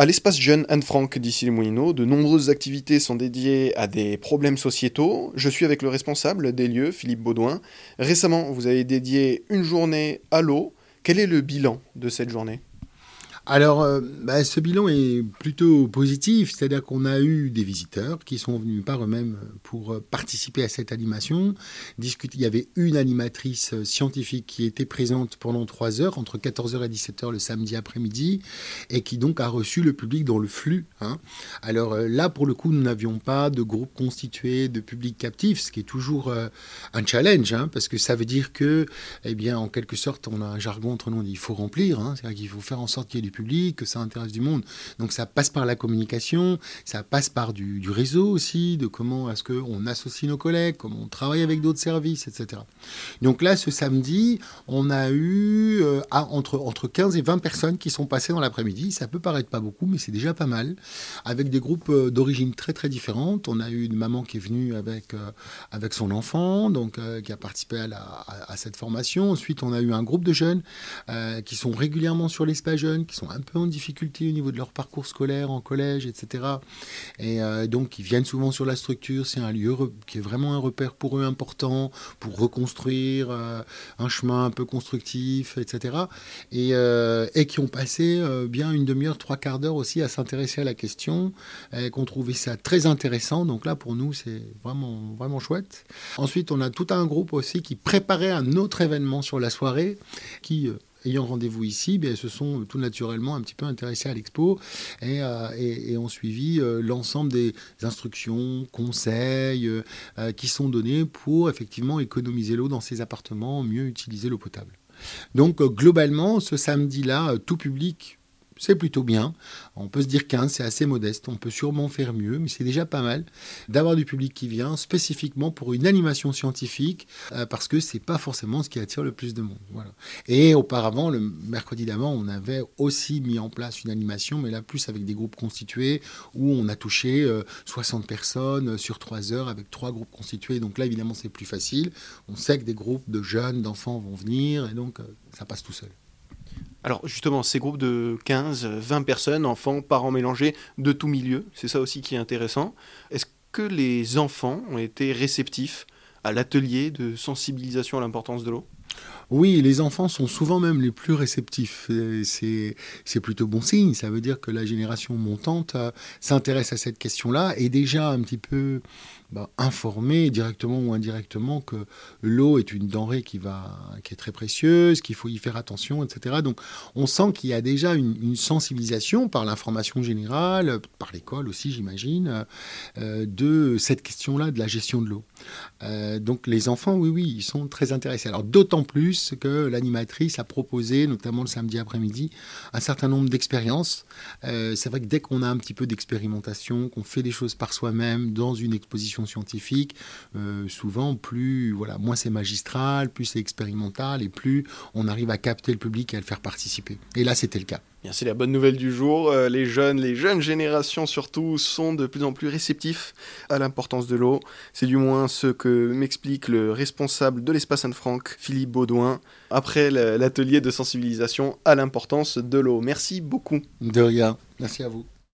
À l'espace jeune Anne-Franck d'ici les Moulineaux, de nombreuses activités sont dédiées à des problèmes sociétaux. Je suis avec le responsable des lieux, Philippe Baudouin. Récemment, vous avez dédié une journée à l'eau. Quel est le bilan de cette journée? Alors, euh, bah, ce bilan est plutôt positif, c'est-à-dire qu'on a eu des visiteurs qui sont venus par eux-mêmes pour euh, participer à cette animation. Il y avait une animatrice euh, scientifique qui était présente pendant trois heures, entre 14h et 17h le samedi après-midi, et qui donc a reçu le public dans le flux. Hein. Alors là, pour le coup, nous n'avions pas de groupe constitué de public captif, ce qui est toujours un challenge, hein, parce que ça veut dire que, eh bien, en quelque sorte, on a un jargon entre nous, il faut remplir, hein, c'est-à-dire qu'il faut faire en sorte qu'il y ait du public, que ça intéresse du monde. Donc ça passe par la communication, ça passe par du, réseau aussi, de comment est-ce qu'on associe nos collègues, comment on travaille avec d'autres services, etc. Donc là, ce samedi, on a eu euh, entre, entre 15 et 20 personnes qui sont passées dans l'après-midi. Ça peut paraître pas beaucoup, mais c'est déjà pas mal. Avec des groupes euh, d'origine très très différentes. On a eu une maman qui est venue avec, euh, avec son enfant, donc qui a participé à, à, cette formation. Ensuite, on a eu un groupe de jeunes qui sont régulièrement sur l'espace jeune, qui un peu en difficulté au niveau de leur parcours scolaire en collège, etc. Et euh, donc, ils viennent souvent sur la structure. C'est un lieu qui est vraiment un repère pour eux important, pour reconstruire euh, un chemin un peu constructif, etc. Et, euh, et qui ont passé bien une demi-heure, trois quarts d'heure aussi à s'intéresser à la question, et qu'on trouvait ça très intéressant. Donc là, pour nous, c'est vraiment, vraiment chouette. Ensuite, on a tout un groupe aussi qui préparait un autre événement sur la soirée, qui ayant rendez-vous ici, bien, se sont tout naturellement un petit peu intéressés à l'expo et, euh, ont suivi euh, l'ensemble des instructions, conseils euh, qui sont donnés pour effectivement économiser l'eau dans ces appartements, mieux utiliser l'eau potable. Donc globalement, ce samedi-là, tout public c'est plutôt bien. On peut se dire 15, c'est assez modeste. On peut sûrement faire mieux, mais c'est déjà pas mal d'avoir du public qui vient spécifiquement pour une animation scientifique, euh, parce que c'est pas forcément ce qui attire le plus de monde. Voilà. Et auparavant, le mercredi d'avant, on avait aussi mis en place une animation, mais là plus avec des groupes constitués, où on a touché 60 euh, personnes sur 3 heures avec trois groupes constitués. Donc là, évidemment, c'est plus facile. On sait que des groupes de jeunes, d'enfants vont venir, et donc euh, ça passe tout seul. Alors justement, ces groupes de 15, 20 personnes, enfants, parents mélangés, de tout milieu, c'est ça aussi qui est intéressant. Est-ce que les enfants ont été réceptifs à l'atelier de sensibilisation à l'importance de l'eau? Oui, les enfants sont souvent même les plus réceptifs. C'est plutôt bon signe. Ça veut dire que la génération montante euh, s'intéresse à cette question-là et déjà un petit peu bah, informé directement ou indirectement que l'eau est une denrée qui, va, qui est très précieuse, qu'il faut y faire attention, etc. Donc on sent qu'il y a déjà une, sensibilisation par l'information générale, par l'école aussi j'imagine, euh, de cette question-là de la gestion de l'eau. Euh, donc les enfants, oui, oui, ils sont très intéressés. Alors d'autant que l'animatrice a proposé, notamment le samedi après-midi, un certain nombre d'expériences. Euh, c'est vrai que dès qu'on a un petit peu d'expérimentation, qu'on fait des choses par soi-même dans une exposition scientifique, euh, souvent plus voilà, moins c'est magistral, plus c'est expérimental et plus on arrive à capter le public et à le faire participer. Et là, c'était le cas. Bien, c'est la bonne nouvelle du jour. Euh, les jeunes, les jeunes générations surtout, sont de plus en plus réceptifs à l'importance de l'eau. C'est du moins ce que m'explique le responsable de l'espace Anne-Franck, Philippe Baudouin, après l'atelier de sensibilisation à l'importance de l'eau. Merci beaucoup. De rien. Merci à vous.